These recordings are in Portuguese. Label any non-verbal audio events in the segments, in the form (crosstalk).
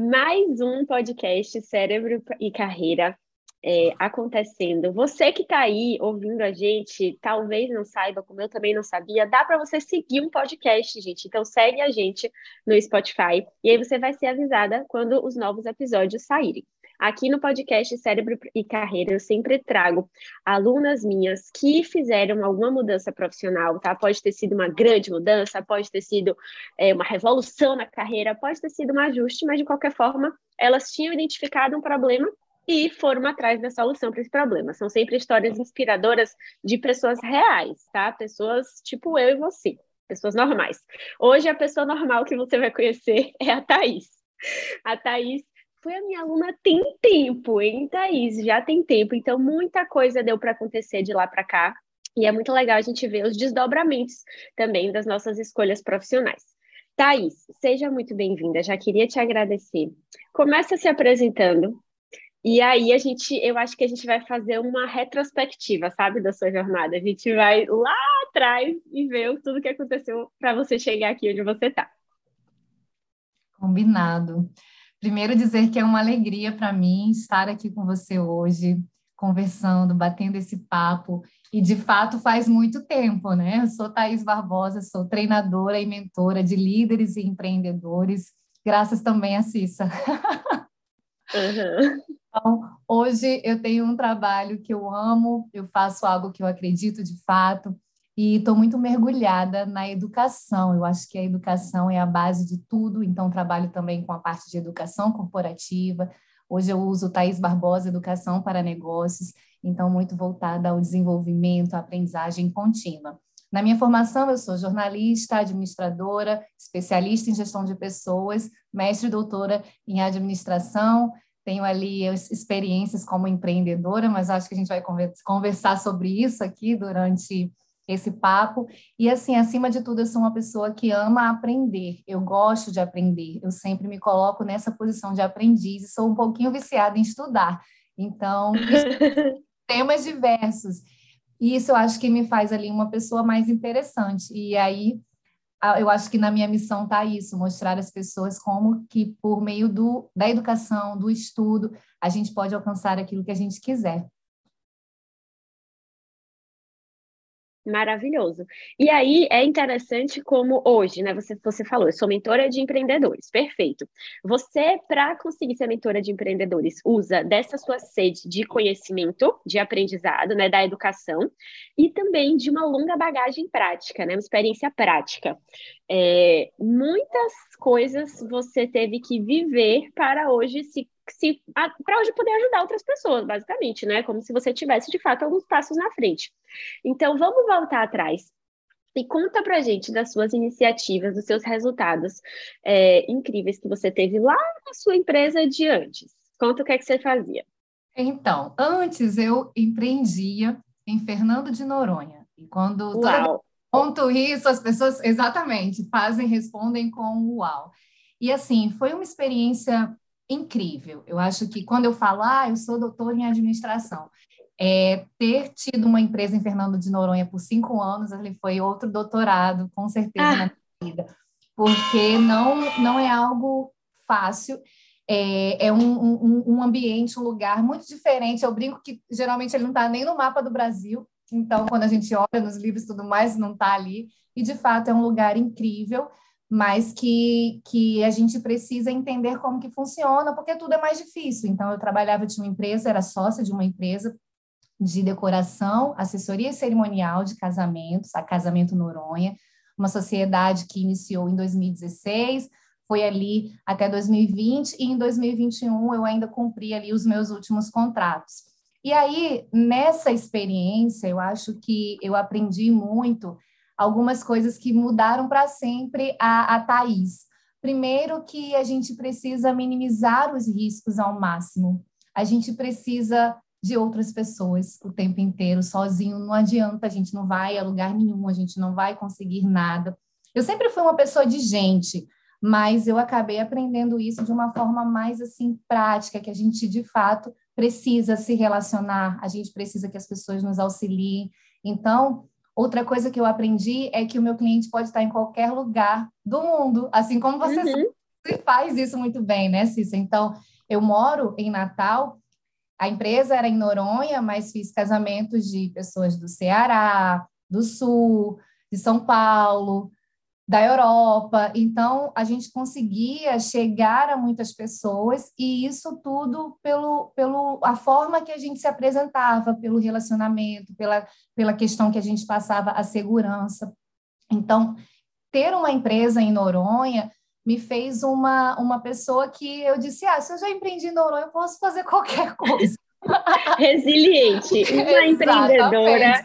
mais um podcast Cérebro e Carreira é, acontecendo. Você que está aí ouvindo a gente, talvez não saiba, como eu também não sabia, dá para você seguir um podcast, gente. Então segue a gente no Spotify e aí você vai ser avisada quando os novos episódios saírem. Aqui no podcast Cérebro e Carreira, eu sempre trago alunas minhas que fizeram alguma mudança profissional, tá? Pode ter sido uma grande mudança, pode ter sido é, uma revolução na carreira, pode ter sido um ajuste, mas de qualquer forma, elas tinham identificado um problema e foram atrás da solução para esse problema. São sempre histórias inspiradoras de pessoas reais, tá? Pessoas tipo eu e você, pessoas normais. Hoje, a pessoa normal que você vai conhecer (laughs) é a Thaís. A Thaís foi a minha aluna tem tempo, hein, Thaís? Já tem tempo. Então, muita coisa deu para acontecer de lá para cá. E é muito legal a gente ver os desdobramentos também das nossas escolhas profissionais. Thaís, seja muito bem-vinda. Já queria te agradecer. Começa se apresentando. E aí a gente, eu acho que a gente vai fazer uma retrospectiva, sabe, da sua jornada. A gente vai lá atrás e ver tudo que aconteceu para você chegar aqui onde você está. Combinado. Primeiro, dizer que é uma alegria para mim estar aqui com você hoje, conversando, batendo esse papo. E, de fato, faz muito tempo, né? Eu sou Thaís Barbosa, sou treinadora e mentora de líderes e empreendedores, graças também a Cissa. Uhum. Então, hoje eu tenho um trabalho que eu amo, eu faço algo que eu acredito de fato, e estou muito mergulhada na educação. Eu acho que a educação é a base de tudo, então trabalho também com a parte de educação corporativa. Hoje eu uso Thaís Barbosa Educação para Negócios, então muito voltada ao desenvolvimento, à aprendizagem contínua. Na minha formação, eu sou jornalista, administradora, especialista em gestão de pessoas, mestre e doutora em administração. Tenho ali experiências como empreendedora, mas acho que a gente vai conversar sobre isso aqui durante esse papo. E assim, acima de tudo, eu sou uma pessoa que ama aprender. Eu gosto de aprender. Eu sempre me coloco nessa posição de aprendiz e sou um pouquinho viciada em estudar. Então, (laughs) temas diversos. E isso eu acho que me faz ali uma pessoa mais interessante. E aí eu acho que na minha missão está isso, mostrar às pessoas como que por meio do, da educação, do estudo, a gente pode alcançar aquilo que a gente quiser. Maravilhoso. E aí é interessante como hoje, né? Você, você falou, eu sou mentora de empreendedores, perfeito. Você, para conseguir ser mentora de empreendedores, usa dessa sua sede de conhecimento, de aprendizado, né? Da educação, e também de uma longa bagagem prática, né? Uma experiência prática. É, muitas coisas você teve que viver para hoje se se para hoje poder ajudar outras pessoas, basicamente, né? Como se você tivesse de fato alguns passos na frente. Então, vamos voltar atrás e conta pra gente das suas iniciativas, dos seus resultados é, incríveis que você teve lá na sua empresa de antes. Conta o que é que você fazia. Então, antes eu empreendia em Fernando de Noronha. E quando Uau. conto isso, as pessoas exatamente fazem, respondem com uau. E assim, foi uma experiência incrível. Eu acho que quando eu falo, ah, eu sou doutor em administração, é, ter tido uma empresa em Fernando de Noronha por cinco anos, ele foi outro doutorado, com certeza, ah. na minha vida, porque não, não é algo fácil. É, é um, um, um, ambiente, um lugar muito diferente. Eu brinco que geralmente ele não está nem no mapa do Brasil, então quando a gente olha nos livros e tudo mais, não está ali. E de fato é um lugar incrível mas que, que a gente precisa entender como que funciona, porque tudo é mais difícil. Então, eu trabalhava de uma empresa, era sócia de uma empresa de decoração, assessoria cerimonial de casamentos, a Casamento Noronha, uma sociedade que iniciou em 2016, foi ali até 2020, e em 2021 eu ainda cumpri ali os meus últimos contratos. E aí, nessa experiência, eu acho que eu aprendi muito algumas coisas que mudaram para sempre a, a. Primeiro, que a gente precisa minimizar os riscos ao máximo. A gente precisa de outras pessoas o tempo inteiro. Sozinho não adianta, a gente não vai a lugar nenhum, a gente não vai conseguir nada. Eu sempre fui uma pessoa de gente, mas eu acabei aprendendo isso de uma forma mais assim prática, que a gente de fato precisa se relacionar, a gente precisa que as pessoas nos auxiliem. Então, Outra coisa que eu aprendi é que o meu cliente pode estar em qualquer lugar do mundo, assim como você. Uhum. faz isso muito bem, né, Cissa? Então, eu moro em Natal, a empresa era em Noronha, mas fiz casamentos de pessoas do Ceará, do Sul, de São Paulo, da Europa. Então, a gente conseguia chegar a muitas pessoas e isso tudo pelo, pelo a forma que a gente se apresentava, pelo relacionamento, pela, pela questão que a gente passava a segurança. Então, ter uma empresa em Noronha me fez uma, uma pessoa que eu disse, ah, se eu já empreendi em Noronha, eu posso fazer (laughs) qualquer coisa. Resiliente, uma empreendedora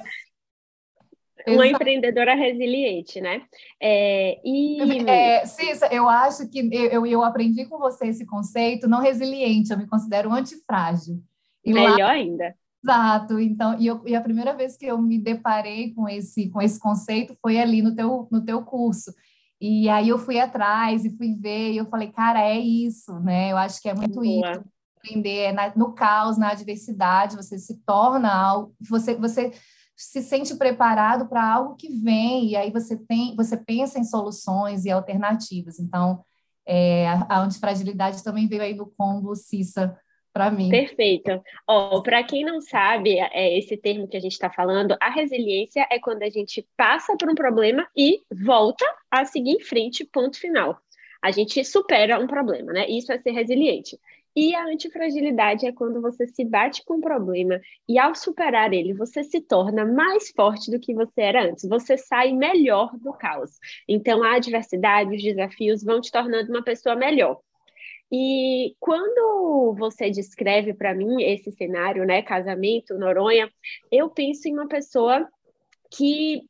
uma empreendedora resiliente, né? É, e... (laughs) É, Cissa, eu acho que eu, eu aprendi com você esse conceito, não resiliente, eu me considero antifrágil. E Melhor lá... ainda. Exato, então, e, eu, e, a primeira vez que eu me deparei com esse, com esse conceito foi ali no teu, no teu curso. E aí eu fui atrás e fui ver, e eu falei, cara, é isso, né? Eu acho que é muito Boa. isso. Aprender é no caos, na adversidade, você se torna algo, você, você se sente preparado para algo que vem, e aí você tem, você pensa em soluções e alternativas. Então, é, a antifragilidade também veio aí do combo Cissa para mim. Perfeito. Oh, para quem não sabe, é esse termo que a gente está falando, a resiliência é quando a gente passa por um problema e volta a seguir em frente, ponto final. A gente supera um problema, né? Isso é ser resiliente. E a antifragilidade é quando você se bate com um problema e, ao superar ele, você se torna mais forte do que você era antes. Você sai melhor do caos. Então, a adversidade, os desafios vão te tornando uma pessoa melhor. E quando você descreve para mim esse cenário, né, casamento, Noronha, eu penso em uma pessoa que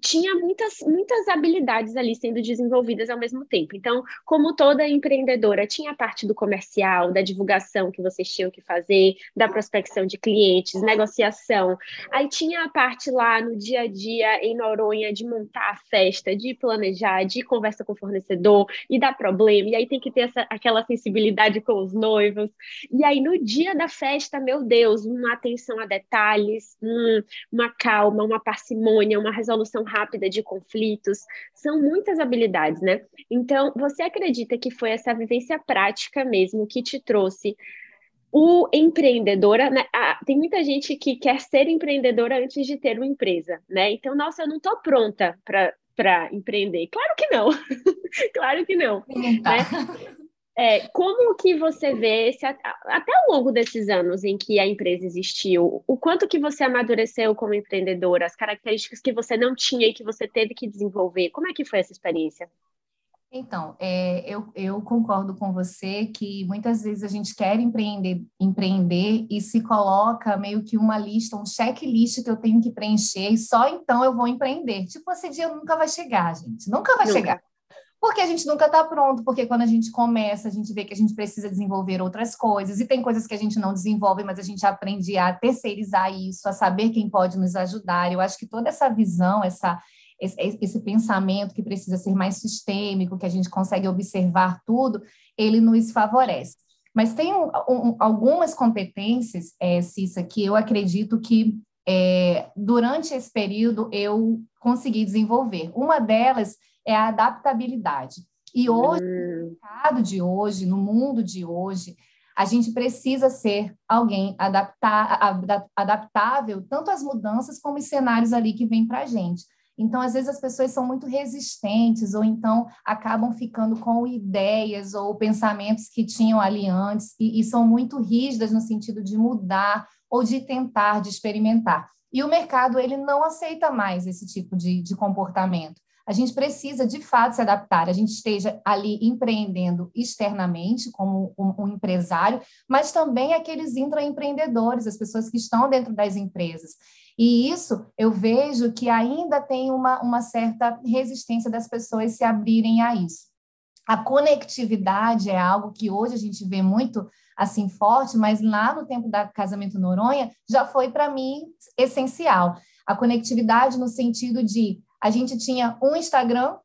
tinha muitas, muitas habilidades ali sendo desenvolvidas ao mesmo tempo. Então, como toda empreendedora, tinha a parte do comercial, da divulgação que vocês tinham que fazer, da prospecção de clientes, negociação. Aí tinha a parte lá no dia a dia em Noronha de montar a festa, de planejar, de conversa com o fornecedor e dar problema. E aí tem que ter essa, aquela sensibilidade com os noivos. E aí no dia da festa, meu Deus, uma atenção a detalhes, um, uma calma, uma parcimônia, uma resolução resolução rápida de conflitos, são muitas habilidades, né? Então, você acredita que foi essa vivência prática mesmo que te trouxe o empreendedora, né? ah, tem muita gente que quer ser empreendedora antes de ter uma empresa, né? Então, nossa, eu não estou pronta para empreender. Claro que não, (laughs) claro que não. Né? É, como que você vê, esse, até ao longo desses anos em que a empresa existiu, o quanto que você amadureceu como empreendedora, as características que você não tinha e que você teve que desenvolver, como é que foi essa experiência? Então, é, eu, eu concordo com você que muitas vezes a gente quer empreender, empreender e se coloca meio que uma lista, um checklist que eu tenho que preencher e só então eu vou empreender. Tipo, esse dia nunca vai chegar, gente, nunca vai nunca. chegar. Porque a gente nunca está pronto, porque quando a gente começa, a gente vê que a gente precisa desenvolver outras coisas, e tem coisas que a gente não desenvolve, mas a gente aprende a terceirizar isso, a saber quem pode nos ajudar. Eu acho que toda essa visão, essa, esse, esse pensamento que precisa ser mais sistêmico, que a gente consegue observar tudo, ele nos favorece. Mas tem um, um, algumas competências, é, Cissa, que eu acredito que é, durante esse período eu consegui desenvolver. Uma delas é a adaptabilidade. E hoje, no hum. mercado de hoje, no mundo de hoje, a gente precisa ser alguém adaptar, adaptável tanto às mudanças como os cenários ali que vêm para a gente. Então, às vezes, as pessoas são muito resistentes, ou então acabam ficando com ideias ou pensamentos que tinham ali antes, e, e são muito rígidas no sentido de mudar ou de tentar, de experimentar. E o mercado, ele não aceita mais esse tipo de, de comportamento a gente precisa, de fato, se adaptar. A gente esteja ali empreendendo externamente, como um, um empresário, mas também aqueles intraempreendedores, as pessoas que estão dentro das empresas. E isso eu vejo que ainda tem uma, uma certa resistência das pessoas se abrirem a isso. A conectividade é algo que hoje a gente vê muito assim forte, mas lá no tempo da casamento Noronha já foi para mim essencial. A conectividade no sentido de a gente tinha um Instagram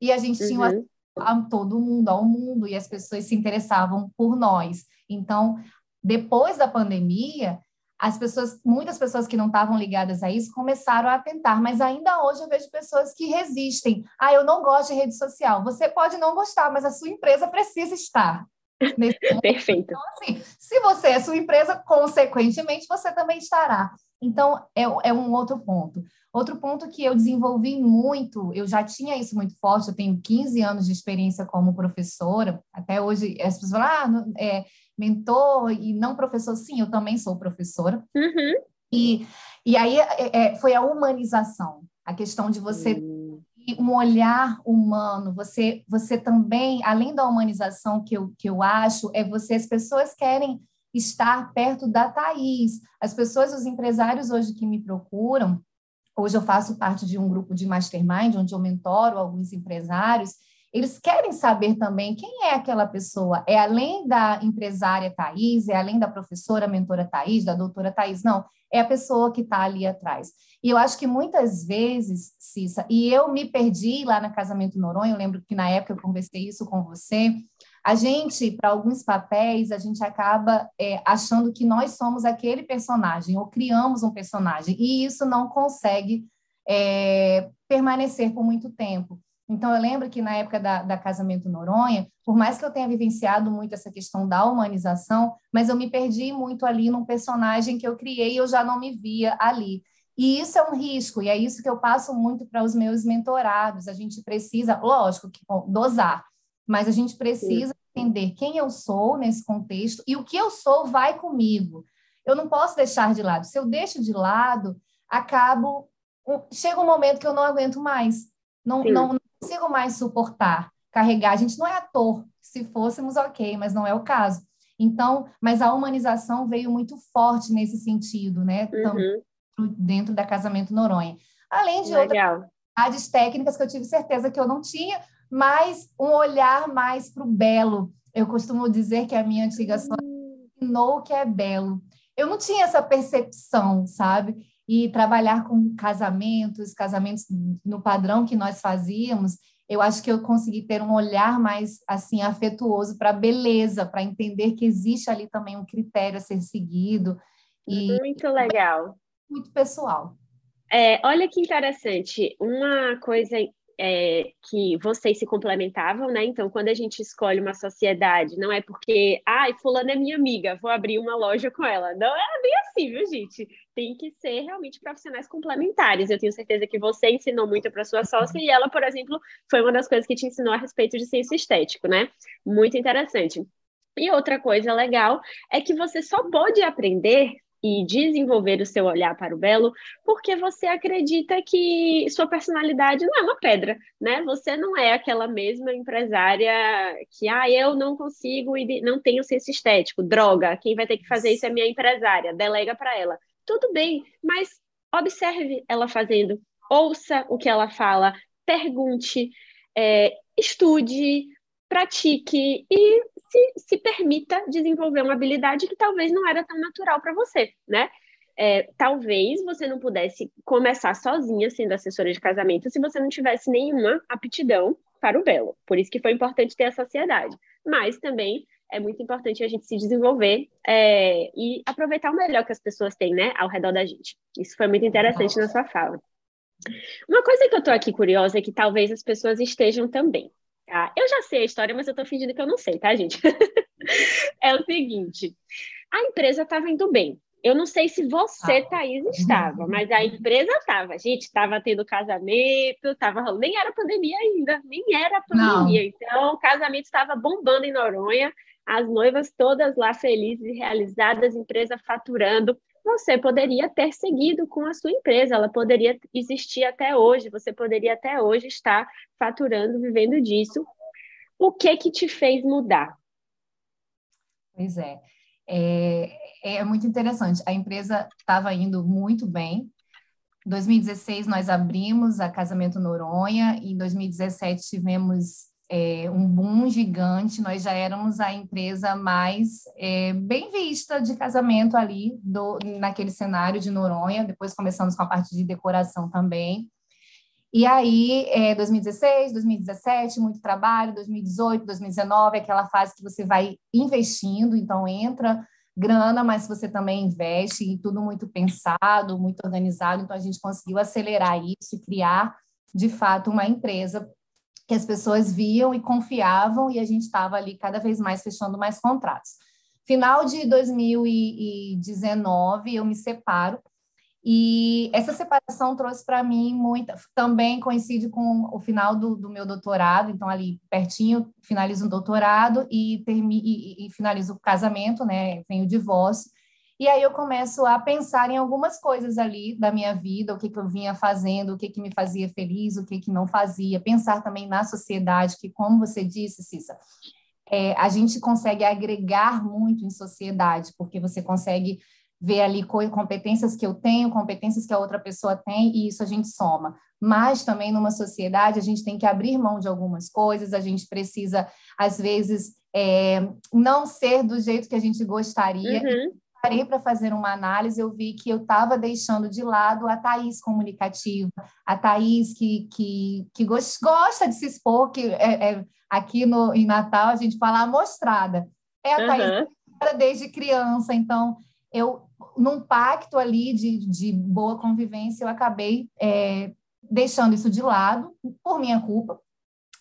e a gente tinha uhum. a todo mundo, ao mundo, e as pessoas se interessavam por nós. Então, depois da pandemia, as pessoas, muitas pessoas que não estavam ligadas a isso começaram a tentar, mas ainda hoje eu vejo pessoas que resistem. Ah, eu não gosto de rede social. Você pode não gostar, mas a sua empresa precisa estar. (laughs) Perfeito. Então, assim, se você é sua empresa, consequentemente, você também estará. Então, é, é um outro ponto. Outro ponto que eu desenvolvi muito, eu já tinha isso muito forte, eu tenho 15 anos de experiência como professora, até hoje as pessoas falam, ah, é, mentor e não professor, sim, eu também sou professora. Uhum. E, e aí é, é, foi a humanização, a questão de você uhum. um olhar humano, você, você também, além da humanização que eu, que eu acho, é você, as pessoas querem estar perto da Thaís. As pessoas, os empresários hoje que me procuram, hoje eu faço parte de um grupo de mastermind, onde eu mentoro alguns empresários, eles querem saber também quem é aquela pessoa. É além da empresária Thais, é além da professora, mentora Thais, da doutora Thais, não, é a pessoa que está ali atrás. E eu acho que muitas vezes, Cissa, e eu me perdi lá na Casamento Noronha, eu lembro que na época eu conversei isso com você, a gente, para alguns papéis, a gente acaba é, achando que nós somos aquele personagem, ou criamos um personagem, e isso não consegue é, permanecer por muito tempo. Então, eu lembro que na época da, da Casamento Noronha, por mais que eu tenha vivenciado muito essa questão da humanização, mas eu me perdi muito ali num personagem que eu criei e eu já não me via ali. E isso é um risco, e é isso que eu passo muito para os meus mentorados. A gente precisa, lógico, que dosar, mas a gente precisa Sim. entender quem eu sou nesse contexto e o que eu sou vai comigo. Eu não posso deixar de lado. Se eu deixo de lado, acabo. Chega um momento que eu não aguento mais. Não, não, consigo mais suportar, carregar. A gente não é ator. Se fôssemos, ok, mas não é o caso. Então, mas a humanização veio muito forte nesse sentido, né? Então, uhum. dentro da Casamento Noronha. Além de Legal. outras técnicas que eu tive certeza que eu não tinha, mas um olhar mais para o belo. Eu costumo dizer que a minha antiga uhum. ensinou que é belo. Eu não tinha essa percepção, sabe? e trabalhar com casamentos, casamentos no padrão que nós fazíamos, eu acho que eu consegui ter um olhar mais assim afetuoso para a beleza, para entender que existe ali também um critério a ser seguido e muito legal, muito pessoal. É, olha que interessante, uma coisa é, que vocês se complementavam, né? Então, quando a gente escolhe uma sociedade, não é porque, ai, fulana é minha amiga, vou abrir uma loja com ela. Não é bem assim, viu, gente? Tem que ser realmente profissionais complementares. Eu tenho certeza que você ensinou muito para sua sócia e ela, por exemplo, foi uma das coisas que te ensinou a respeito de senso estético, né? Muito interessante. E outra coisa legal é que você só pode aprender e desenvolver o seu olhar para o belo, porque você acredita que sua personalidade não é uma pedra, né? Você não é aquela mesma empresária que, ah, eu não consigo e não tenho senso estético, droga, quem vai ter que fazer isso é minha empresária, delega para ela. Tudo bem, mas observe ela fazendo, ouça o que ela fala, pergunte, é, estude, pratique e se, se permita desenvolver uma habilidade que talvez não era tão natural para você, né? É, talvez você não pudesse começar sozinha sendo assessora de casamento se você não tivesse nenhuma aptidão para o belo. Por isso que foi importante ter a sociedade. Mas também é muito importante a gente se desenvolver é, e aproveitar o melhor que as pessoas têm, né, ao redor da gente. Isso foi muito interessante Nossa. na sua fala. Uma coisa que eu estou aqui curiosa é que talvez as pessoas estejam também. Tá? Eu já sei a história, mas eu tô fingindo que eu não sei, tá, gente? (laughs) é o seguinte: a empresa estava indo bem. Eu não sei se você, ah. Thaís, estava, mas a empresa estava. Gente, estava tendo casamento, estava nem era pandemia ainda, nem era pandemia. Não. Então, o casamento estava bombando em Noronha, as noivas todas lá felizes e realizadas, empresa faturando você poderia ter seguido com a sua empresa, ela poderia existir até hoje, você poderia até hoje estar faturando, vivendo disso. O que que te fez mudar? Pois é, é, é muito interessante. A empresa estava indo muito bem. Em 2016 nós abrimos a Casamento Noronha, em 2017 tivemos é, um boom gigante, nós já éramos a empresa mais é, bem vista de casamento ali do, naquele cenário de Noronha, depois começamos com a parte de decoração também. E aí, é, 2016, 2017, muito trabalho, 2018, 2019, aquela fase que você vai investindo, então entra grana, mas você também investe em tudo muito pensado, muito organizado. Então, a gente conseguiu acelerar isso e criar, de fato, uma empresa que as pessoas viam e confiavam, e a gente estava ali cada vez mais fechando mais contratos. Final de 2019, eu me separo e essa separação trouxe para mim muita. Também coincide com o final do, do, meu doutorado, então, ali pertinho, finalizo o doutorado e, e, e finalizo o casamento, né? Vem o divórcio. E aí eu começo a pensar em algumas coisas ali da minha vida, o que, que eu vinha fazendo, o que, que me fazia feliz, o que, que não fazia. Pensar também na sociedade, que, como você disse, Cissa, é, a gente consegue agregar muito em sociedade, porque você consegue ver ali competências que eu tenho, competências que a outra pessoa tem, e isso a gente soma. Mas também numa sociedade a gente tem que abrir mão de algumas coisas, a gente precisa, às vezes, é, não ser do jeito que a gente gostaria. Uhum. Parei para fazer uma análise, eu vi que eu estava deixando de lado a Thaís comunicativa, a Thaís que, que, que gosta de se expor, que é, é, aqui no, em Natal a gente fala amostrada. É a uhum. Thaís desde criança, então eu num pacto ali de, de boa convivência, eu acabei é, deixando isso de lado, por minha culpa.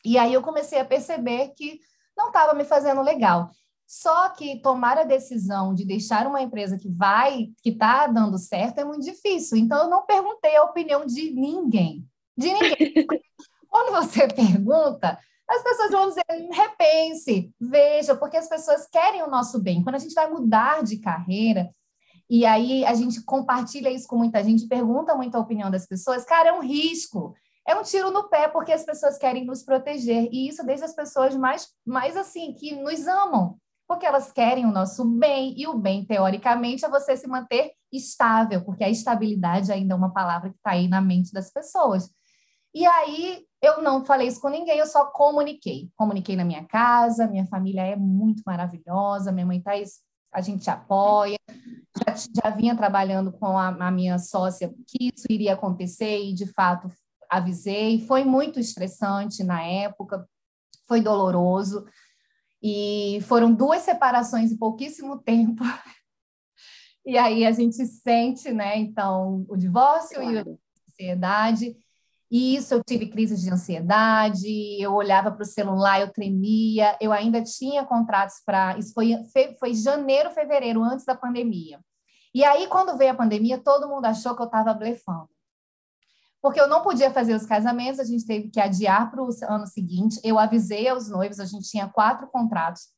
E aí eu comecei a perceber que não estava me fazendo legal. Só que tomar a decisão de deixar uma empresa que vai, que está dando certo, é muito difícil. Então, eu não perguntei a opinião de ninguém. De ninguém. (laughs) Quando você pergunta, as pessoas vão dizer, repense, veja, porque as pessoas querem o nosso bem. Quando a gente vai mudar de carreira, e aí a gente compartilha isso com muita gente, pergunta muito a opinião das pessoas. Cara, é um risco, é um tiro no pé, porque as pessoas querem nos proteger. E isso desde as pessoas mais, mais assim, que nos amam, porque elas querem o nosso bem, e o bem, teoricamente, é você se manter estável, porque a estabilidade ainda é uma palavra que está aí na mente das pessoas. E aí eu não falei isso com ninguém, eu só comuniquei. Comuniquei na minha casa, minha família é muito maravilhosa, minha mãe está a gente apoia. Já, já vinha trabalhando com a, a, minha sócia que isso iria acontecer e, de fato, avisei. Foi muito estressante na época, foi doloroso. E foram duas separações em pouquíssimo tempo. (laughs) E aí a gente sente, né? Então, o divórcio claro. e a ansiedade. E isso eu tive crises de ansiedade, eu olhava para o celular, eu tremia, eu ainda tinha contratos para. Isso foi, foi janeiro, fevereiro, antes da pandemia. E aí, quando veio a pandemia, todo mundo achou que eu estava blefando. Porque eu não podia fazer os casamentos, a gente teve que adiar para o ano seguinte. Eu avisei aos noivos, a gente tinha quatro contratos,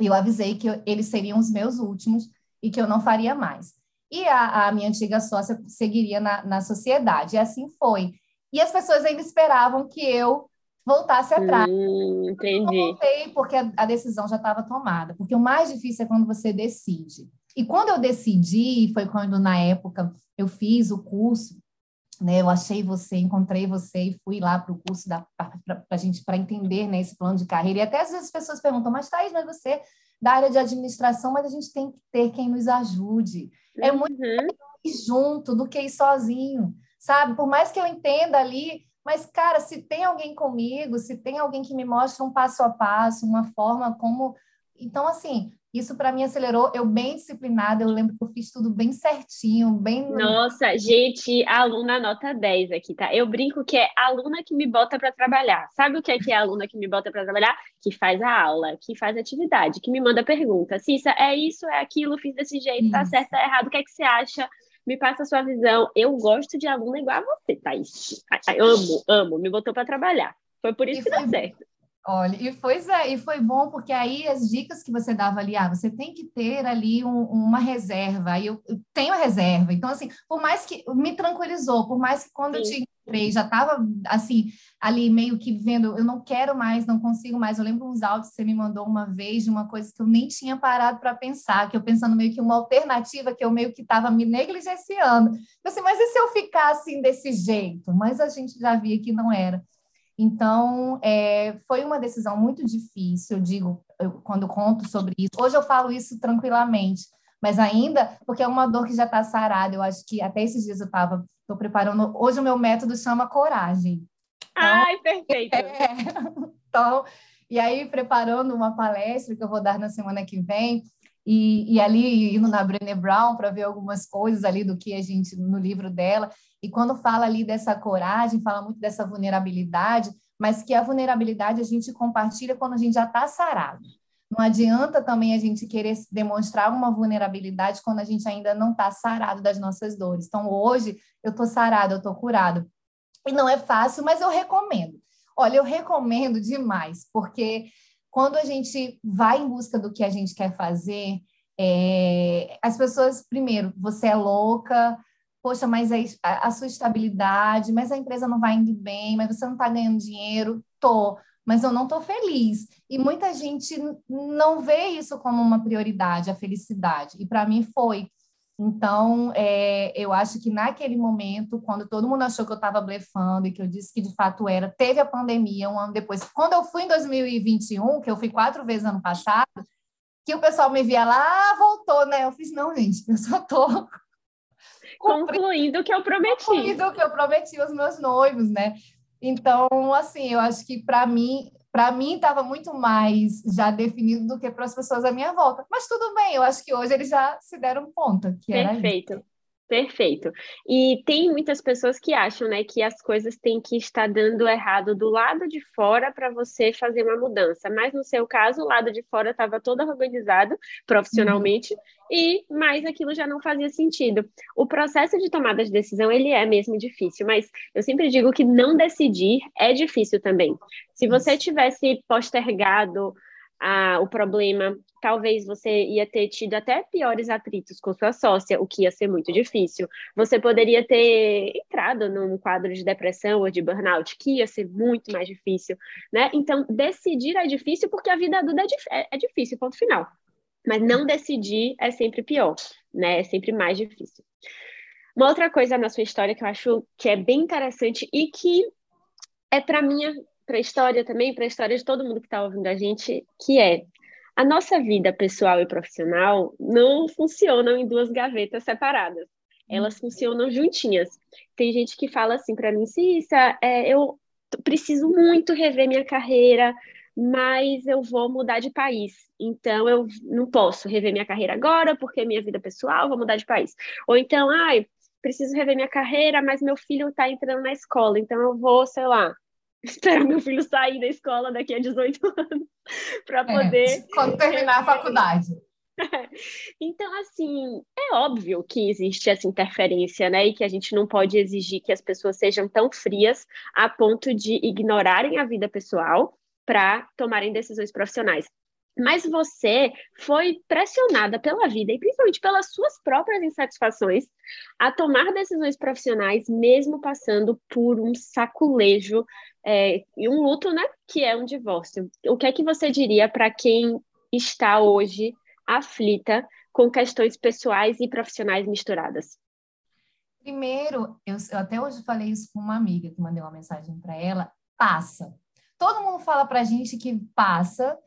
e eu avisei que eles seriam os meus últimos e que eu não faria mais. E a, a minha antiga sócia seguiria na, na sociedade. E assim foi. E as pessoas ainda esperavam que eu voltasse atrás. Hum, entendi. Eu voltei porque a, a decisão já estava tomada. Porque o mais difícil é quando você decide. E quando eu decidi, foi quando na época eu fiz o curso, né? Eu achei você, encontrei você e fui lá para o curso para a gente para entender né, esse plano de carreira. E até às vezes as pessoas perguntam, mas Thaís, mas você da área de administração, mas a gente tem que ter quem nos ajude. É muito uhum. junto do que ir sozinho sabe? Por mais que eu entenda ali, mas, cara, se tem alguém comigo, se tem alguém que me mostra um passo a passo, uma forma como. Então, assim, isso para mim acelerou. Eu, bem disciplinada, eu lembro que eu fiz tudo bem certinho, bem. Nossa, gente, aluna nota 10 aqui, tá? Eu brinco que é aluna que me bota para trabalhar. Sabe o que é que é aluna que me bota para trabalhar? Que faz a aula, que faz atividade, que me manda pergunta. Cissa, é isso, é aquilo, fiz desse jeito, tá isso. tá certo, tá errado, o que é que você acha? me passa a sua visão. Eu gosto de aluno igual a você, Thaís. Eu amo, amo, me botou para trabalhar. Foi por isso e que deu certo. Olha, e foi, e foi bom, porque aí as dicas que você dava ali, ah, você tem que ter ali um, uma reserva, aí eu, eu, tenho a reserva. Então, assim, por mais que me tranquilizou, por mais que quando Sim. eu te encontrei, já estava assim, ali meio que vendo, eu não quero mais, não consigo mais. Eu lembro uns áudios que você me mandou uma vez de uma coisa que eu nem tinha parado para pensar, que eu pensando meio que uma alternativa que eu meio que estava me negligenciando. Eu assim, mas e se eu ficar assim desse jeito? Mas a gente já via que não era. Então, é, foi uma decisão muito difícil, eu digo, eu, quando conto sobre isso. Hoje eu falo isso tranquilamente, mas ainda, porque é uma dor que já está sarada. Eu acho que até esses dias eu estava, estou preparando. Hoje o meu método chama coragem. Então, Ai, perfeito! (laughs) É, então, e aí, preparando uma palestra que eu vou dar na semana que vem, e, e ali indo na Brené Brown para ver algumas coisas ali do que a gente no livro dela. E quando fala ali dessa coragem, fala muito dessa vulnerabilidade, mas que a vulnerabilidade a gente compartilha quando a gente já está sarado. Não adianta também a gente querer demonstrar uma vulnerabilidade quando a gente ainda não está sarado das nossas dores. Então, hoje, eu estou sarado, eu estou curado. E não é fácil, mas eu recomendo. Olha, eu recomendo demais, porque quando a gente vai em busca do que a gente quer fazer, é, as pessoas, primeiro, você é louca, poxa, mas a, a, sua estabilidade, mas a empresa não vai indo bem, mas você não está ganhando dinheiro, tô, mas eu não estou feliz. E muita gente não vê isso como uma prioridade, a felicidade. E para mim foi. Então, é, eu acho que naquele momento, quando todo mundo achou que eu estava blefando e que eu disse que de fato era, teve a pandemia um ano depois. Quando eu fui em 2021, que eu fui quatro vezes ano passado, que o pessoal me via lá, ah, voltou, né? Eu fiz, não, gente, eu só estou (laughs) concluindo o que eu prometi. Concluindo o que eu prometi aos meus noivos, né? Então, assim, eu acho que para mim para mim estava muito mais já definido do que para as pessoas à minha volta. Mas tudo bem, eu acho que hoje eles já se deram conta que Perfeito. era isso. Perfeito. E tem muitas pessoas que acham, né, que as coisas têm que estar dando errado do lado de fora para você fazer uma mudança. Mas no seu caso, o lado de fora estava todo organizado profissionalmente uhum. e mais aquilo já não fazia sentido. O processo de tomada de decisão, ele é mesmo difícil, mas eu sempre digo que não decidir é difícil também. Se você tivesse postergado ah, o problema, talvez você ia ter tido até piores atritos com sua sócia, o que ia ser muito difícil. Você poderia ter entrado num quadro de depressão ou de burnout, que ia ser muito mais difícil, né? Então, decidir é difícil porque a vida adulta é, é, é difícil, ponto final. Mas não decidir é sempre pior, né? É sempre mais difícil. Uma outra coisa na sua história que eu acho que é bem interessante e que é para minha para a história também, para a história de todo mundo que está ouvindo a gente, que é a nossa vida pessoal e profissional não funcionam em duas gavetas separadas. Elas funcionam juntinhas. Tem gente que fala assim para mim, Cissa, é, eu preciso muito rever minha carreira, mas eu vou mudar de país. Então eu não posso rever minha carreira agora porque minha vida pessoal vou mudar de país. Ou então, ai, preciso rever minha carreira, mas meu filho está entrando na escola, então eu vou, sei lá, esperar meu filho sair da escola daqui a 18 (laughs) anos para é, poder. É, quando terminar a (laughs) faculdade. Então, assim, é óbvio que existe essa interferência, né? E que a gente não pode exigir que as pessoas sejam tão frias a ponto de ignorarem a vida pessoal para tomarem decisões profissionais mas você foi pressionada pela vida e principalmente pelas suas próprias insatisfações a tomar decisões profissionais, mesmo passando por um saculejo é, e um luto, né? Que é um divórcio. O que é que você diria para quem está hoje aflita com questões pessoais e profissionais misturadas? Primeiro, eu, eu até hoje falei isso com uma amiga que mandei uma mensagem para ela. Passa. Todo mundo fala para a gente que passa,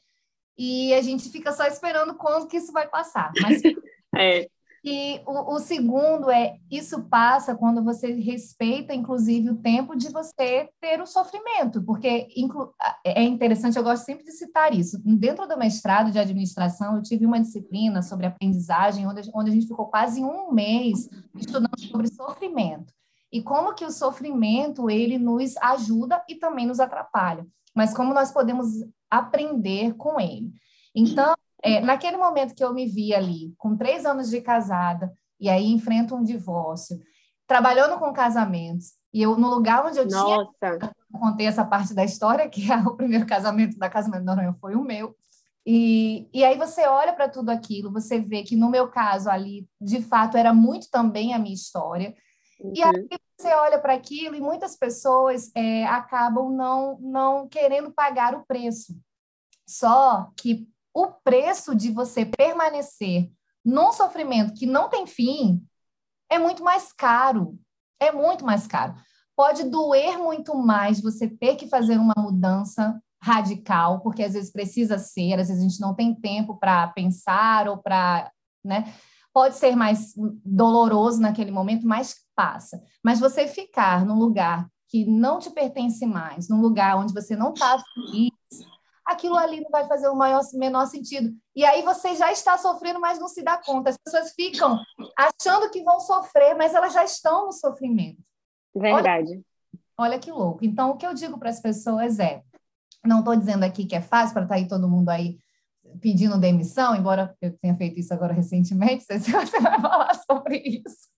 e a gente fica só esperando quando que isso vai passar. Mas (laughs) é. E o, o, segundo é, isso passa quando você respeita, inclusive, o tempo de você ter o sofrimento, porque inclu, é interessante, eu gosto sempre de citar isso. Dentro do mestrado de administração, eu tive uma disciplina sobre aprendizagem, onde, onde a gente ficou quase um mês estudando sobre sofrimento. E como que o sofrimento, ele nos ajuda e também nos atrapalha. Mas como nós podemos aprender com ele. Então, é, naquele momento que eu me vi ali, com três anos de casada, e aí enfrento um divórcio, trabalhando com casamentos, e eu, no lugar onde eu Nossa. tinha. Contei essa parte da história, que é o primeiro casamento da Casamento da Noronha foi o meu. E, e aí você olha para tudo aquilo, você vê que no meu caso ali, de fato, era muito também a minha história. Uhum. E aí você olha para aquilo e muitas pessoas é, acabam não, não querendo pagar o preço. Só que o preço de você permanecer num sofrimento que não tem fim é muito mais caro. É muito mais caro. Pode doer muito mais você ter que fazer uma mudança radical, porque às vezes precisa ser, às vezes a gente não tem tempo para pensar ou para, né? Pode ser mais doloroso naquele momento, mas passa. Mas você ficar num lugar que não te pertence mais, num lugar onde você não está feliz, aquilo ali não vai fazer o maior, menor sentido. E aí você já está sofrendo, mas não se dá conta. As pessoas ficam achando que vão sofrer, mas elas já estão no sofrimento. Verdade. Olha, olha que louco. Então, o que eu digo para as pessoas é: não estou dizendo aqui que é fácil para estar tá aí todo mundo aí pedindo demissão, embora eu tenha feito isso agora recentemente, (laughs) não sei se você vai falar sobre isso.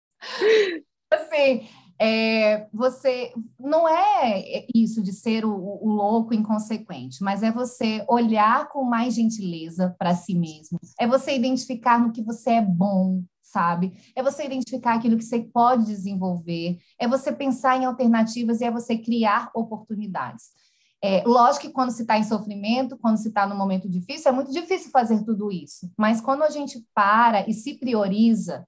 Assim, é, você não é isso de ser o, o, louco inconsequente, mas é você olhar com mais gentileza para si mesmo, é você identificar no que você é bom, sabe? É você identificar aquilo que você pode desenvolver, é você pensar em alternativas e é você criar oportunidades. É, lógico que quando se está em sofrimento, quando se está num momento difícil, é muito difícil fazer tudo isso. Mas quando a gente para e se prioriza,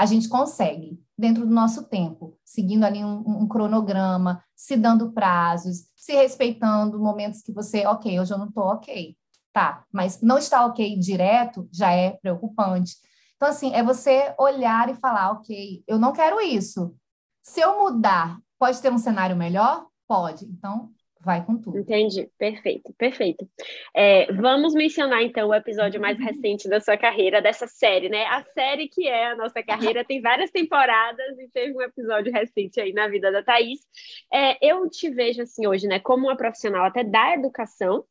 a gente consegue, dentro do nosso tempo, seguindo ali um, um, cronograma, se dando prazos, se respeitando momentos que você, ok, hoje eu não estou ok, tá, mas não está ok direto já é preocupante. Então, assim, é você olhar e falar, ok, eu não quero isso. Se eu mudar, pode ter um cenário melhor? Pode. Então, vai com tudo. Entendi, perfeito, perfeito. É, vamos mencionar então o episódio mais recente da sua carreira, dessa série, né? A série que é a nossa carreira tem várias temporadas e teve um episódio recente aí na vida da Thaís. É, eu te vejo assim hoje, né, como uma profissional até da educação,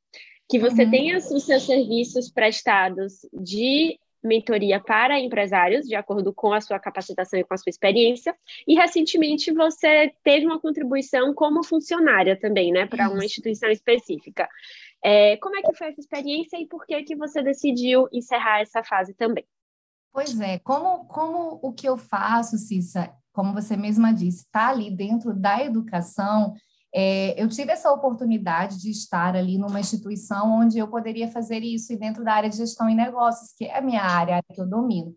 que você uhum. tenha os seus serviços prestados de mentoria para empresários, de acordo com a sua capacitação e com a sua experiência. E recentemente você teve uma contribuição como funcionária também, né, para uma instituição específica. É, como é que foi essa experiência e por que que você decidiu encerrar essa fase também? Pois é, como, como o que eu faço, Cissa, como você mesma disse, está ali dentro da educação, é, eu tive essa oportunidade de estar ali numa instituição onde eu poderia fazer isso e dentro da área de gestão e negócios, que é a minha área, a área que eu domino.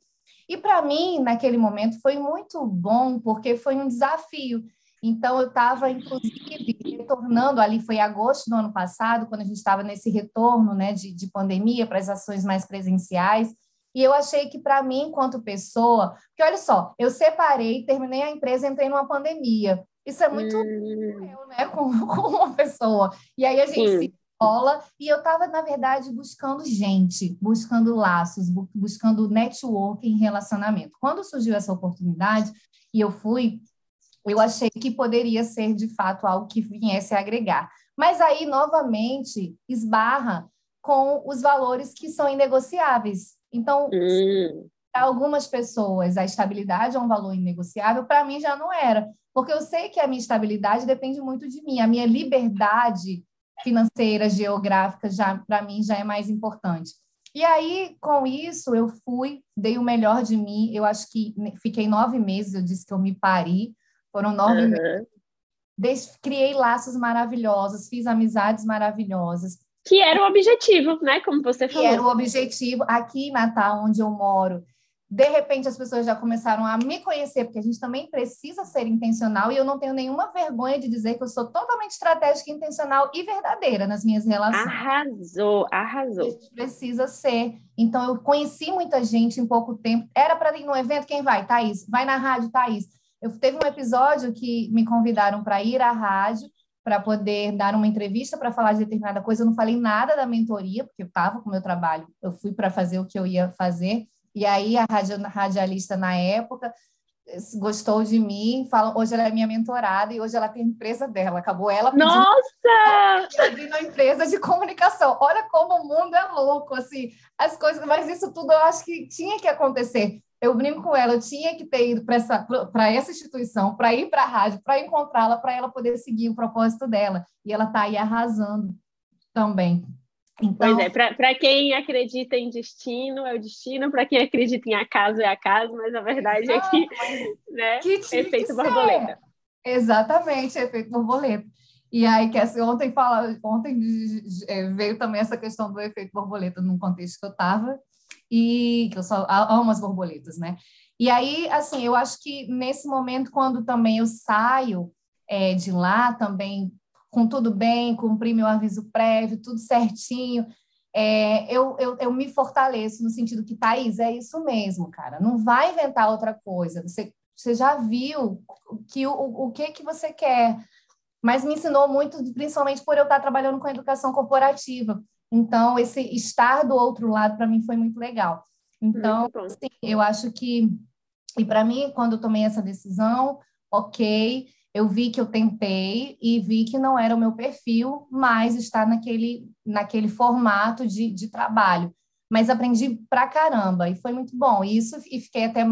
E para mim, naquele momento, foi muito bom, porque foi um desafio. Então, eu estava, inclusive, retornando ali, foi agosto do ano passado, quando a gente estava nesse retorno né, de, de pandemia para as ações mais presenciais. E eu achei que, para mim, enquanto pessoa, porque olha só, eu separei, terminei a empresa, entrei numa pandemia. Isso é muito hum. eu, né, (laughs) com, com, uma pessoa. E aí a gente Sim. se cola e eu estava, na verdade, buscando gente, buscando laços, buscando network em relacionamento. Quando surgiu essa oportunidade e eu fui, eu achei que poderia ser, de fato, algo que viesse a agregar. Mas aí, novamente, esbarra com os valores que são inegociáveis. Então, hum. para algumas pessoas, a estabilidade é um valor inegociável, para mim já não era porque eu sei que a minha estabilidade depende muito de mim, a minha liberdade financeira, geográfica, já para mim já é mais importante. E aí, com isso, eu fui, dei o melhor de mim. Eu acho que fiquei nove meses, eu disse que eu me pari, foram nove uhum. meses. criei laços maravilhosos, fiz amizades maravilhosas. Que era o objetivo, né? Como você falou. Que era o objetivo. Aqui em Natal, onde eu moro, de repente as pessoas já começaram a me conhecer, porque a gente também precisa ser intencional, e eu não tenho nenhuma vergonha de dizer que eu sou totalmente estratégica, intencional e verdadeira nas minhas relações. Arrasou, arrasou. A gente precisa ser. Então, eu conheci muita gente em pouco tempo. Era para ir no evento, quem vai? Thaís. Vai na rádio, Thaís. Eu teve um episódio que me convidaram para ir à rádio, para poder dar uma entrevista para falar de determinada coisa. Eu não falei nada da mentoria, porque eu estava com o meu trabalho. Eu fui para fazer o que eu ia fazer e aí a radialista na época gostou de mim, fala, hoje ela é minha mentorada e hoje ela tem a empresa dela. Acabou ela pedindo Nossa! (laughs) abrindo uma empresa de comunicação. Olha como o mundo é louco, assim, as coisas, mas isso tudo eu acho que tinha que acontecer. Eu brinco com ela, eu tinha que ter ido para essa, essa instituição, para ir para a rádio, para encontrá-la, para ela poder seguir o propósito dela. E ela está aí arrasando também. Então, pois é, para quem acredita em destino, é o destino, para quem acredita em acaso, é acaso, mas a verdade é que, (laughs) né, que efeito borboleta. Exatamente, efeito borboleta. E aí, que assim, ontem, fala, ontem é, veio também essa questão do efeito borboleta num contexto que eu estava, e que eu só amo as borboletas, né? E aí, assim, eu acho que nesse momento, quando também eu saio é, de lá, também com tudo bem, cumpri meu aviso prévio, tudo certinho. É, eu, eu, eu me fortaleço no sentido que, Thaís, é isso mesmo, cara. Não vai inventar outra coisa. Você, você já viu que o, o que, que você quer. Mas me ensinou muito, principalmente por eu estar trabalhando com educação corporativa. Então, esse estar do outro lado, para mim, foi muito legal. Então, assim, eu acho que, e para mim, quando eu tomei essa decisão, ok, eu vi que eu tentei e vi que não era o meu perfil, mas estar naquele, naquele formato de, de trabalho. Mas aprendi pra caramba e foi muito bom. Isso e fiquei até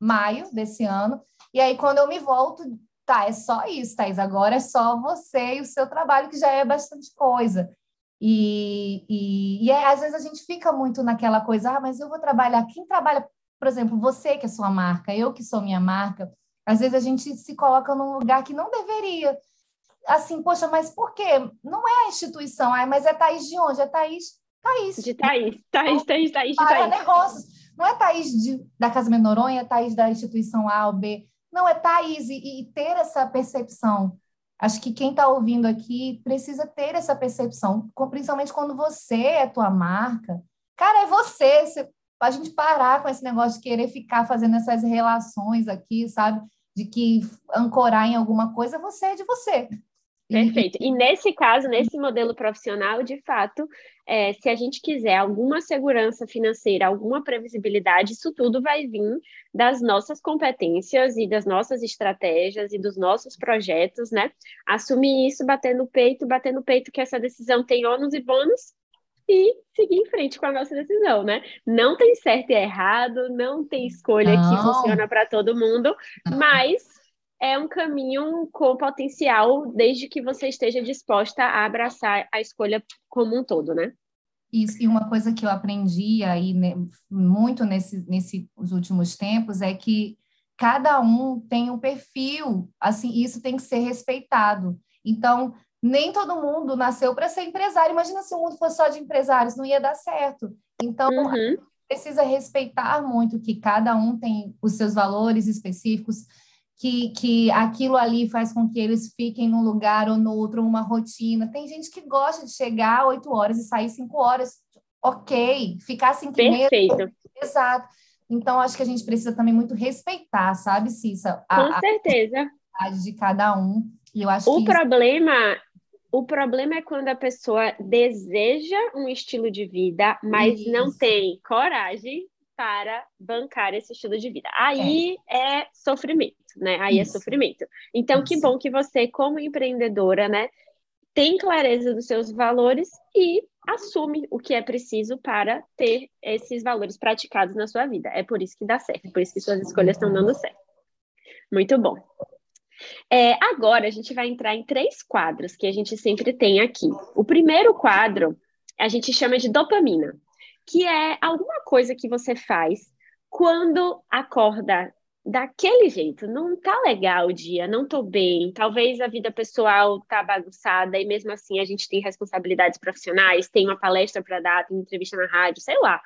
maio desse ano. E aí, quando eu me volto, tá, é só isso, Thais. Agora é só você e o seu trabalho, que já é bastante coisa. E, e, e é, às vezes a gente fica muito naquela coisa, ah, mas eu vou trabalhar. Quem trabalha, por exemplo, você que é sua marca, eu que sou minha marca, às vezes a gente se coloca num lugar que não deveria. Assim, poxa, mas por quê? Não é a instituição, ah, mas é Thaís de onde? É Thaís, Thaís. De Thaís, Thaís, Thaís, Thaís, de Para negócios. Não é Thaís de, da Casa Menoronha, é Thaís da instituição A ou B. Não, é Thaís. E, e ter essa percepção. Acho que quem está ouvindo aqui precisa ter essa percepção, principalmente quando você é tua marca. Cara, é você. você a gente parar com esse negócio de querer ficar fazendo essas relações aqui, sabe? De que ancorar em alguma coisa, você é de você. Perfeito. E nesse caso, nesse modelo profissional, de fato, é, se a gente quiser alguma segurança financeira, alguma previsibilidade, isso tudo vai vir das nossas competências e das nossas estratégias e dos nossos projetos, né? Assumir isso, bater no peito, bater no peito que essa decisão tem ônus e bônus, e seguir em frente com a nossa decisão, né? Não tem certo e errado, não tem escolha não. que funciona para todo mundo, mas é um caminho com potencial desde que você esteja disposta a abraçar a escolha como um todo, né? Isso, e uma coisa que eu aprendi aí né, muito nesse, nesses últimos tempos é que cada um tem um perfil, assim, isso tem que ser respeitado. Então, nem todo mundo nasceu para ser empresário. Imagina se o mundo fosse só de empresários, não ia dar certo. Então, uhum. precisa respeitar muito que cada um tem os seus valores específicos, que, que aquilo ali faz com que eles fiquem num lugar ou no outro, uma rotina. Tem gente que gosta de chegar oito horas e sair cinco horas. Ok, ficar cinco Perfeito. Meses, exato. Então, acho que a gente precisa também muito respeitar, sabe, Cissa? A, com certeza. A de cada um. E eu acho o que problema o problema é quando a pessoa deseja um estilo de vida, mas Isso. não tem coragem para bancar esse estilo de vida. Aí é, é sofrimento, né? Aí é Isso. é sofrimento. Então, Isso. que bom que você, como empreendedora, né, tem clareza dos seus valores e assume o que é preciso para ter esses valores praticados na sua vida. É por isso que dá certo, por isso que suas escolhas estão dando certo. Muito bom. É, agora a gente vai entrar em três quadros que a gente sempre tem aqui. O primeiro quadro a gente chama de dopamina, que é alguma coisa que você faz quando acorda daquele jeito, não tá legal o dia, não tô bem, talvez a vida pessoal tá bagunçada e mesmo assim a gente tem responsabilidades profissionais, tem uma palestra para dar, tem entrevista na rádio, sei lá.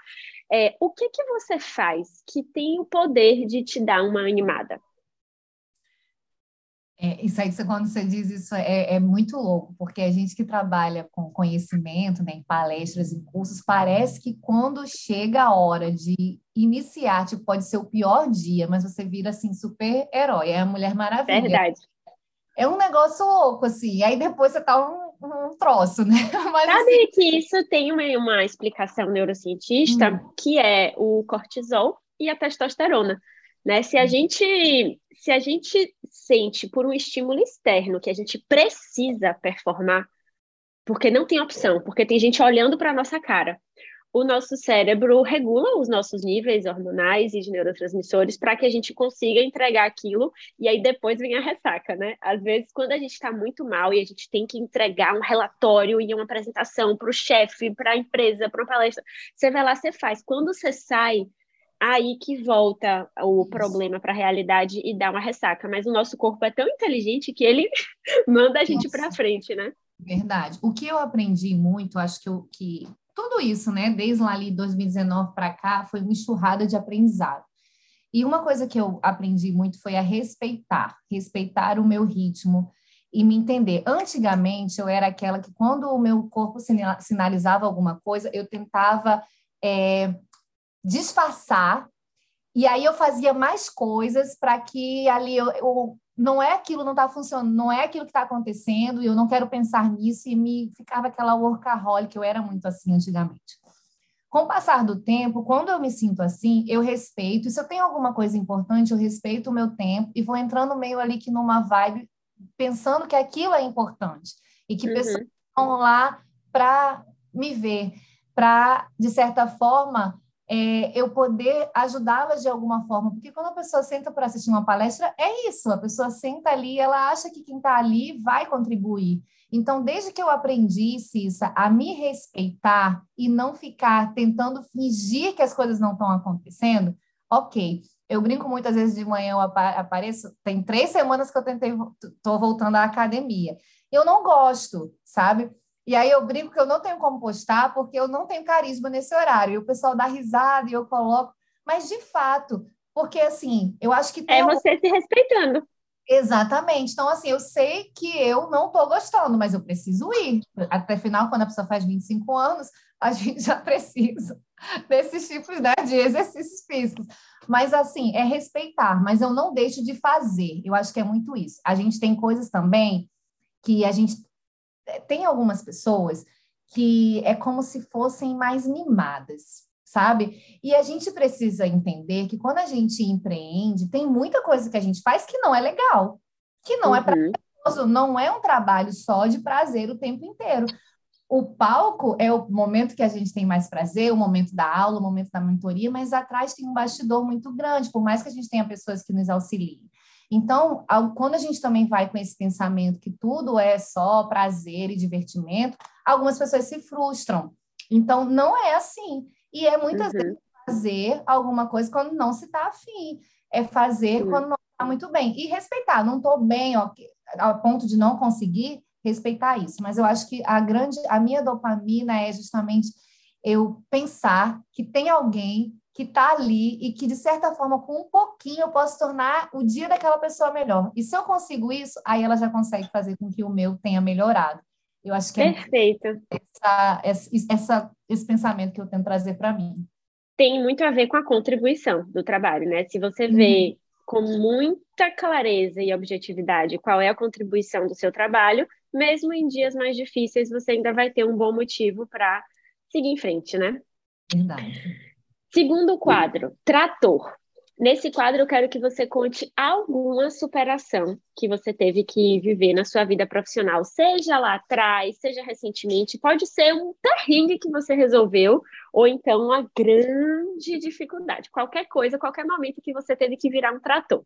É, o que que você faz que tem o poder de te dar uma animada? É, isso aí, quando você diz isso, é, é, muito louco, porque a gente que trabalha com conhecimento, né, em palestras, em cursos, parece que quando chega a hora de iniciar, tipo, pode ser o pior dia, mas você vira, assim, super herói, é a Mulher Maravilha. Verdade. É um negócio louco, assim, aí depois você tá um, um troço, né? (laughs) Mas, Sabe assim... que isso tem uma, uma explicação neurocientista, hum. que é o cortisol e a testosterona. Né? Se a gente se a gente sente por um estímulo externo que a gente precisa performar, porque não tem opção, porque tem gente olhando para a nossa cara, o nosso cérebro regula os nossos níveis hormonais e de neurotransmissores para que a gente consiga entregar aquilo e aí depois vem a ressaca, né? Às vezes, quando a gente está muito mal e a gente tem que entregar um relatório e uma apresentação para o chefe, para a empresa, para uma palestra, você vai lá, você faz. Quando você sai, aí que volta o problema para a realidade e dá uma ressaca. Mas o nosso corpo é tão inteligente que ele (laughs) manda a gente para frente, né? Verdade. O que eu aprendi muito, acho que, eu, que tudo isso, né, desde lá ali 2019 para cá, foi uma enxurrada de aprendizado. E uma coisa que eu aprendi muito foi a respeitar, respeitar o meu ritmo e me entender. Antigamente, eu era aquela que, quando o meu corpo sinalizava alguma coisa, eu tentava é, disfarçar, e aí eu fazia mais coisas para que ali eu, eu, não é aquilo, não está funcionando, não é aquilo que está acontecendo, e eu não quero pensar nisso, e me ficava aquela workaholic, eu era muito assim antigamente. Com o passar do tempo, quando eu me sinto assim, eu respeito, e se eu tenho alguma coisa importante, eu respeito o meu tempo, e vou entrando meio ali que numa vibe, pensando que aquilo é importante, e que uhum. pessoas estão lá para me ver, para, de certa forma, é, eu poder ajudá-las de alguma forma. Porque quando a pessoa senta para assistir uma palestra, é isso, a pessoa senta ali, ela acha que quem está ali vai contribuir. Então, desde que eu aprendi, Cissa, a me respeitar e não ficar tentando fingir que as coisas não estão acontecendo, ok. Eu brinco muitas vezes de manhã, eu apareço, tem três semanas que eu tentei, estou voltando à academia. Eu não gosto, sabe? E aí eu brinco que eu não tenho como postar porque eu não tenho carisma nesse horário. E o pessoal dá risada e eu coloco. Mas, de fato, porque assim, eu acho que. É você se respeitando. Exatamente. Então, assim, eu sei que eu não estou gostando, mas eu preciso ir. Até final, quando a pessoa faz 25 anos, a (laughs) gente já precisa desses tipos né, de exercícios físicos. Mas, assim, é respeitar, mas eu não deixo de fazer. Eu acho que é muito isso. A gente tem coisas também que a gente tem algumas pessoas que é como se fossem mais mimadas, sabe? E a gente precisa entender que quando a gente empreende, tem muita coisa que a gente faz que não é legal, que não é uhum. é prazeroso, não é um trabalho só de prazer o tempo inteiro. O palco é o momento que a gente tem mais prazer, o momento da aula, o momento da mentoria, mas atrás tem um bastidor muito grande, por mais que a gente tenha pessoas que nos auxiliem. Então, quando a gente também vai com esse pensamento que tudo é só prazer e divertimento, algumas pessoas se frustram. Então, não é assim. E é muitas uhum. vezes fazer alguma coisa quando não se está afim. É fazer uhum. quando não está muito bem. E respeitar. Não estou bem ó, a ponto de não conseguir respeitar isso. Mas eu acho que a grande, a minha dopamina é justamente eu pensar que tem alguém que está ali e que, de certa forma, com um pouquinho, eu posso tornar o dia daquela pessoa melhor. E se eu consigo isso, aí ela já consegue fazer com que o meu tenha melhorado. Eu acho que é Perfeito. Essa, essa, esse pensamento que eu tento trazer para mim. Tem muito a ver com a contribuição do trabalho, né? Se você vê uhum. com muita clareza e objetividade qual é a contribuição do seu trabalho, mesmo em dias mais difíceis, você ainda vai ter um bom motivo para seguir em frente, né? Verdade. Segundo quadro, trator. Nesse quadro, eu quero que você conte alguma superação que você teve que viver na sua vida profissional, seja lá atrás, seja recentemente. Pode ser um terrinho que você resolveu, ou então uma grande dificuldade. Qualquer coisa, qualquer momento que você teve que virar um trator.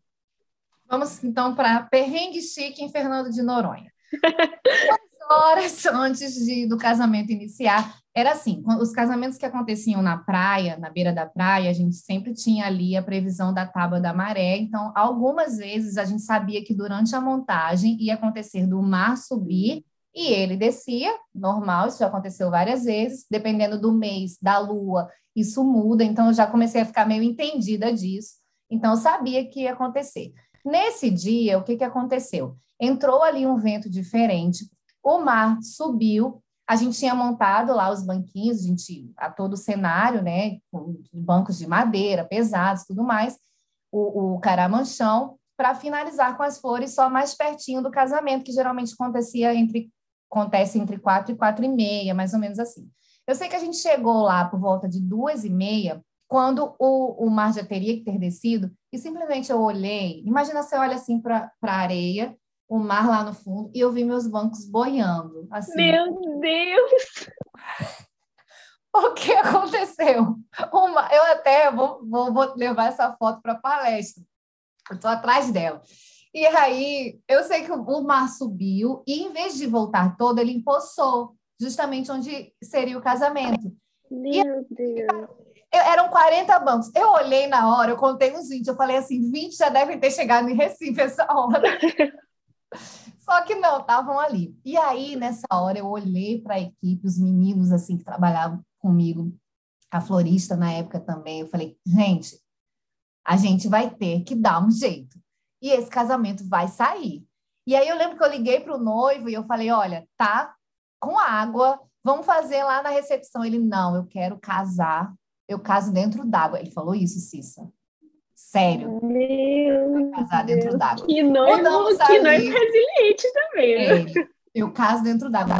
Vamos então para perrengue chique em Fernando de Noronha. (laughs) horas antes de, do casamento iniciar, era assim, os casamentos que aconteciam na praia, na beira da praia, a gente sempre tinha ali a previsão da tábua da maré, então algumas vezes a gente sabia que durante a montagem ia acontecer do mar subir e ele descia, normal, isso já aconteceu várias vezes, dependendo do mês, da lua, isso muda, então eu já comecei a ficar meio entendida disso, então eu sabia que ia acontecer. Nesse dia, o que, que aconteceu? Entrou ali um vento diferente, o mar subiu, a gente tinha montado lá os banquinhos, a gente, a todo o cenário, né, com bancos de madeira, pesados, tudo mais, o, o caramanchão, para finalizar com as flores só mais pertinho do casamento, que geralmente acontecia entre, acontece entre quatro e quatro e meia, mais ou menos assim. Eu sei que a gente chegou lá por volta de duas e meia, quando o, o mar já teria que ter descido, e simplesmente eu olhei, imagina você olha assim para a areia, o mar lá no fundo e eu vi meus bancos boiando. Assim. Meu Deus! (laughs) O que aconteceu? Uma, eu até vou, vou, vou levar essa foto para a palestra. Eu estou atrás dela. E aí, eu sei que o mar subiu e, em vez de voltar todo, ele empoçou, justamente onde seria o casamento. Meu e, Deus! eram 40 bancos. Eu olhei na hora, eu contei uns 20, eu falei assim, 20 já devem ter chegado em Recife essa hora. (laughs) Só que não, estavam ali. E aí, nessa hora, eu olhei para a equipe, os meninos assim que trabalhavam comigo, a florista na época também. Eu falei, gente, a gente vai ter que dar um jeito. E esse casamento vai sair. E aí eu lembro que eu liguei para o noivo e eu falei, olha, tá com água, vamos fazer lá na recepção. Ele, não, eu quero casar, eu caso dentro d'água. Ele falou isso, Cissa Sério. Meu casar dentro d'água. Que Mudamos que ali. noivo resiliente também, né? É, eu caso dentro d'água.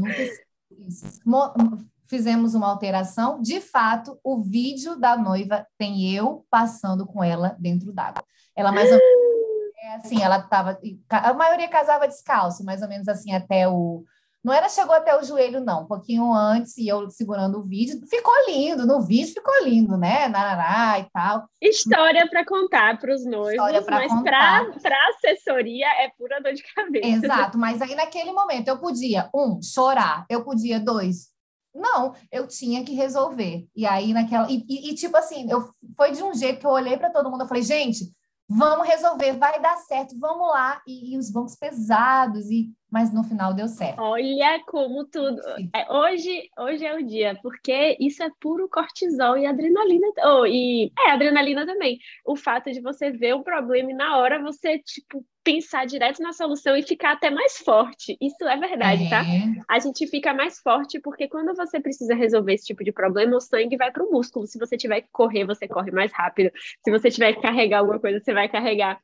Fizemos uma alteração. De fato, o vídeo da noiva tem eu passando com ela dentro d'água. Ela mais ou menos, é assim, ela estava. A maioria casava descalço, mais ou menos assim, até o. Não era chegou até o joelho, não, um pouquinho antes, e eu segurando o vídeo. Ficou lindo, no vídeo ficou lindo, né? Narará e tal. História para contar para os noivos, História pra mas para assessoria é pura dor de cabeça. Exato, mas aí naquele momento eu podia, um, chorar, eu podia, dois, não, eu tinha que resolver. E aí naquela. E, e- e, tipo assim, eu, foi de um jeito que eu olhei para todo mundo, eu falei, gente, vamos resolver, vai dar certo, vamos lá. E, e os bancos pesados, e mas no final deu certo. Olha como tudo. É, hoje, hoje é o dia, porque isso é puro cortisol e adrenalina. Oh, e é adrenalina também. O fato de você ver o problema e na hora você, tipo, pensar direto na solução e ficar até mais forte. Isso é verdade, tá? É, A gente fica mais forte porque quando você precisa resolver esse tipo de problema, o sangue vai para o músculo. Se você tiver que correr, você corre mais rápido. Se você tiver que carregar alguma coisa, você vai carregar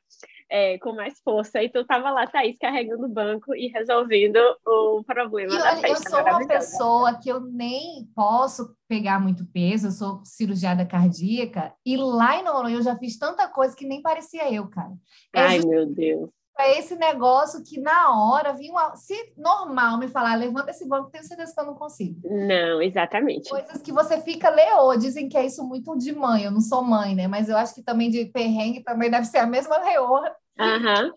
é, com mais força. Então, tava lá, Thaís, carregando o banco e resolvendo o problema E da olha, eu festa. sou uma pessoa que eu nem posso pegar muito peso, eu sou cirurgiada cardíaca, e lá em Noronha eu já fiz tanta coisa que nem parecia eu, cara. É Ai, meu Deus. é esse negócio que na hora vinha uma... Se normal me falar, levanta esse banco, tenho certeza que eu não consigo. Não, exatamente. Coisas que você fica leô, dizem que é isso muito de mãe, eu não sou mãe, né? Mas eu acho que também de perrengue também deve ser a mesma leoa Aham,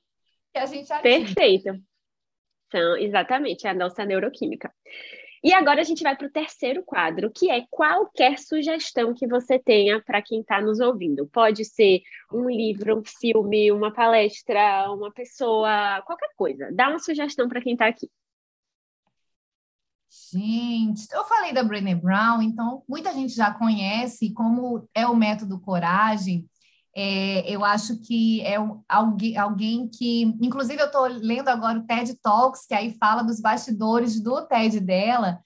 que a gente atinge. perfeito. Então, exatamente, é a nossa neuroquímica. E agora a gente vai para o terceiro quadro, que é qualquer sugestão que você tenha para quem está nos ouvindo. Pode ser um livro, um filme, uma palestra, uma pessoa, qualquer coisa. Dá uma sugestão para quem está aqui. Gente, eu falei da Brené Brown, então muita gente já conhece como é o método Coragem. É, eu acho que é alguém, alguém que, inclusive, eu estou lendo agora o TED Talks, que aí fala dos bastidores do TED dela,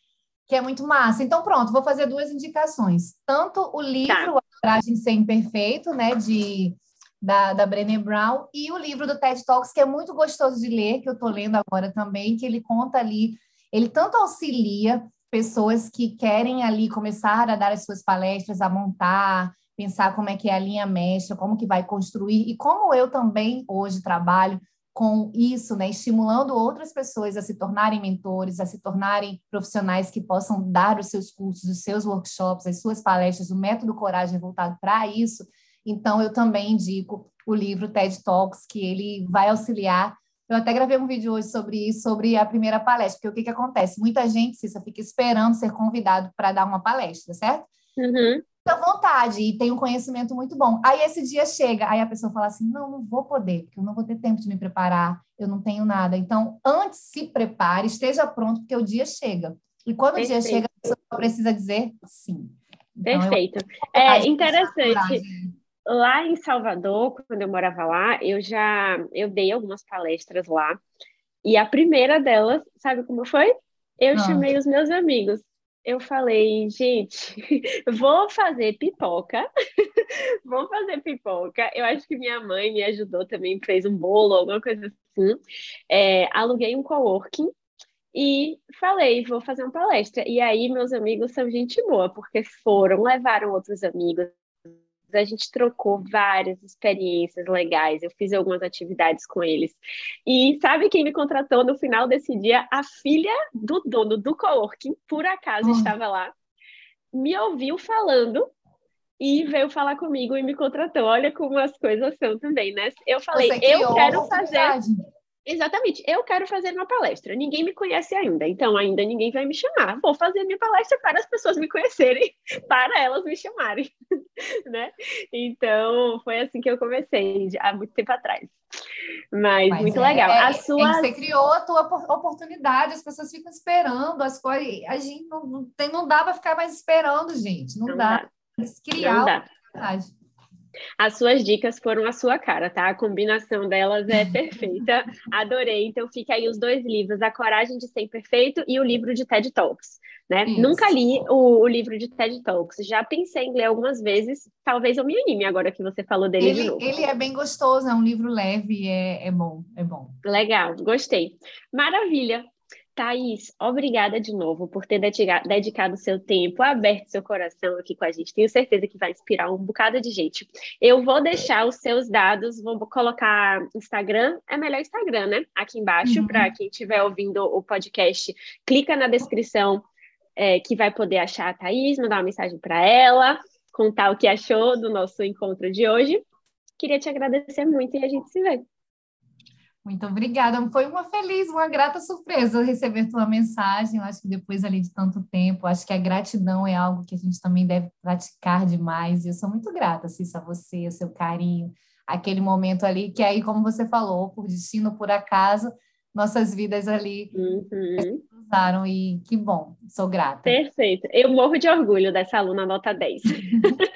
que é muito massa. Então, pronto, vou fazer duas indicações. Tanto o livro A Coragem de Ser Imperfeito, né, de, da, da Brené Brown, e o livro do TED Talks, que é muito gostoso de ler, que eu estou lendo agora também, que ele conta ali ele tanto auxilia pessoas que querem ali começar a dar as suas palestras, a montar, pensar como é que é a linha mestra, como que vai construir, e como eu também hoje trabalho com isso, né, estimulando outras pessoas a se tornarem mentores, a se tornarem profissionais que possam dar os seus cursos, os seus workshops, as suas palestras, o método Coragem é voltado para isso. Então, eu também indico o livro TED Talks, que ele vai auxiliar eu até gravei um vídeo hoje sobre isso, sobre a primeira palestra, porque o que, que acontece? Muita gente, Cissa, fica esperando ser convidado para dar uma palestra, certo? Uhum. À vontade e tem um conhecimento muito bom. Aí esse dia chega, aí a pessoa fala assim: não, não vou poder, porque eu não vou ter tempo de me preparar, eu não tenho nada. Então, antes se prepare, esteja pronto, porque o dia chega. E quando o dia Perfeito. chega, a pessoa precisa dizer sim. Então, eu- Perfeito. É interessante. Lá em Salvador, quando eu morava lá, eu já eu dei algumas palestras lá. E a primeira delas, sabe como foi? Eu Ah. chamei os meus amigos. Eu falei, gente, (laughs) vou fazer pipoca. (laughs) Vou fazer pipoca. Eu acho que minha mãe me ajudou também, fez um bolo, alguma coisa assim. É, aluguei um coworking e falei, vou fazer uma palestra. E aí, meus amigos são gente boa, porque foram, levaram outros amigos. A gente trocou várias experiências legais. Eu fiz algumas atividades com eles. E sabe quem me contratou no final desse dia? A filha do dono do coworking, por acaso Hum. estava lá, me ouviu falando e veio falar comigo e me contratou. Olha como as coisas são também, né? Eu falei, eu quero fazer. Exatamente, eu quero fazer uma palestra. Ninguém me conhece ainda, então ainda ninguém vai me chamar. Vou fazer minha palestra para as pessoas me conhecerem, (laughs) para elas me chamarem, (laughs) né? Então foi assim que eu comecei há muito tempo atrás. Mas, Mas muito é- legal. é- A é sua você criou a tua opor- oportunidade, as pessoas ficam esperando as coisas. A gente não, não, tem, não dá para ficar mais esperando, gente. Não, não dá. dá, criar não a dá. oportunidade. As suas dicas foram a sua cara, tá? A combinação delas é (laughs) perfeita. Adorei. Então fica aí os dois livros, A Coragem de Ser Imperfeito e o livro de TED Talks. Né? Nunca li o, o, livro de TED Talks, já pensei em ler algumas vezes, talvez eu me anime agora que você falou dele ele, de novo. Ele é bem gostoso, é um livro leve, é, é bom, é bom. Legal, gostei. Maravilha. Thaís, obrigada de novo por ter dedicado seu tempo, aberto seu coração aqui com a gente. Tenho certeza que vai inspirar um bocado de gente. Eu vou deixar os seus dados, vou colocar Instagram, é melhor Instagram, né? Aqui embaixo, uhum. para quem estiver ouvindo o podcast, clica na descrição é, que vai poder achar a Thaís, mandar uma mensagem para ela, contar o que achou do nosso encontro de hoje. Queria te agradecer muito e a gente se vê. Muito obrigada. Foi uma feliz, uma grata surpresa receber tua mensagem. Eu acho que depois ali de tanto tempo, acho que a gratidão é algo que a gente também deve praticar demais. E eu sou muito grata, Cissa, a você, o seu carinho, aquele momento ali que aí, como você falou, por destino, por acaso, nossas vidas ali uhum. cruzaram e que bom, sou grata. Perfeito. Eu morro de orgulho dessa aluna nota 10. (laughs)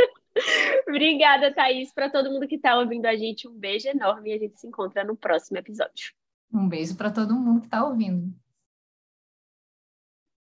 (laughs) Obrigada, Thaís. Para todo mundo que está ouvindo a gente, um beijo enorme e a gente se encontra no próximo episódio. Um beijo para todo mundo que está ouvindo.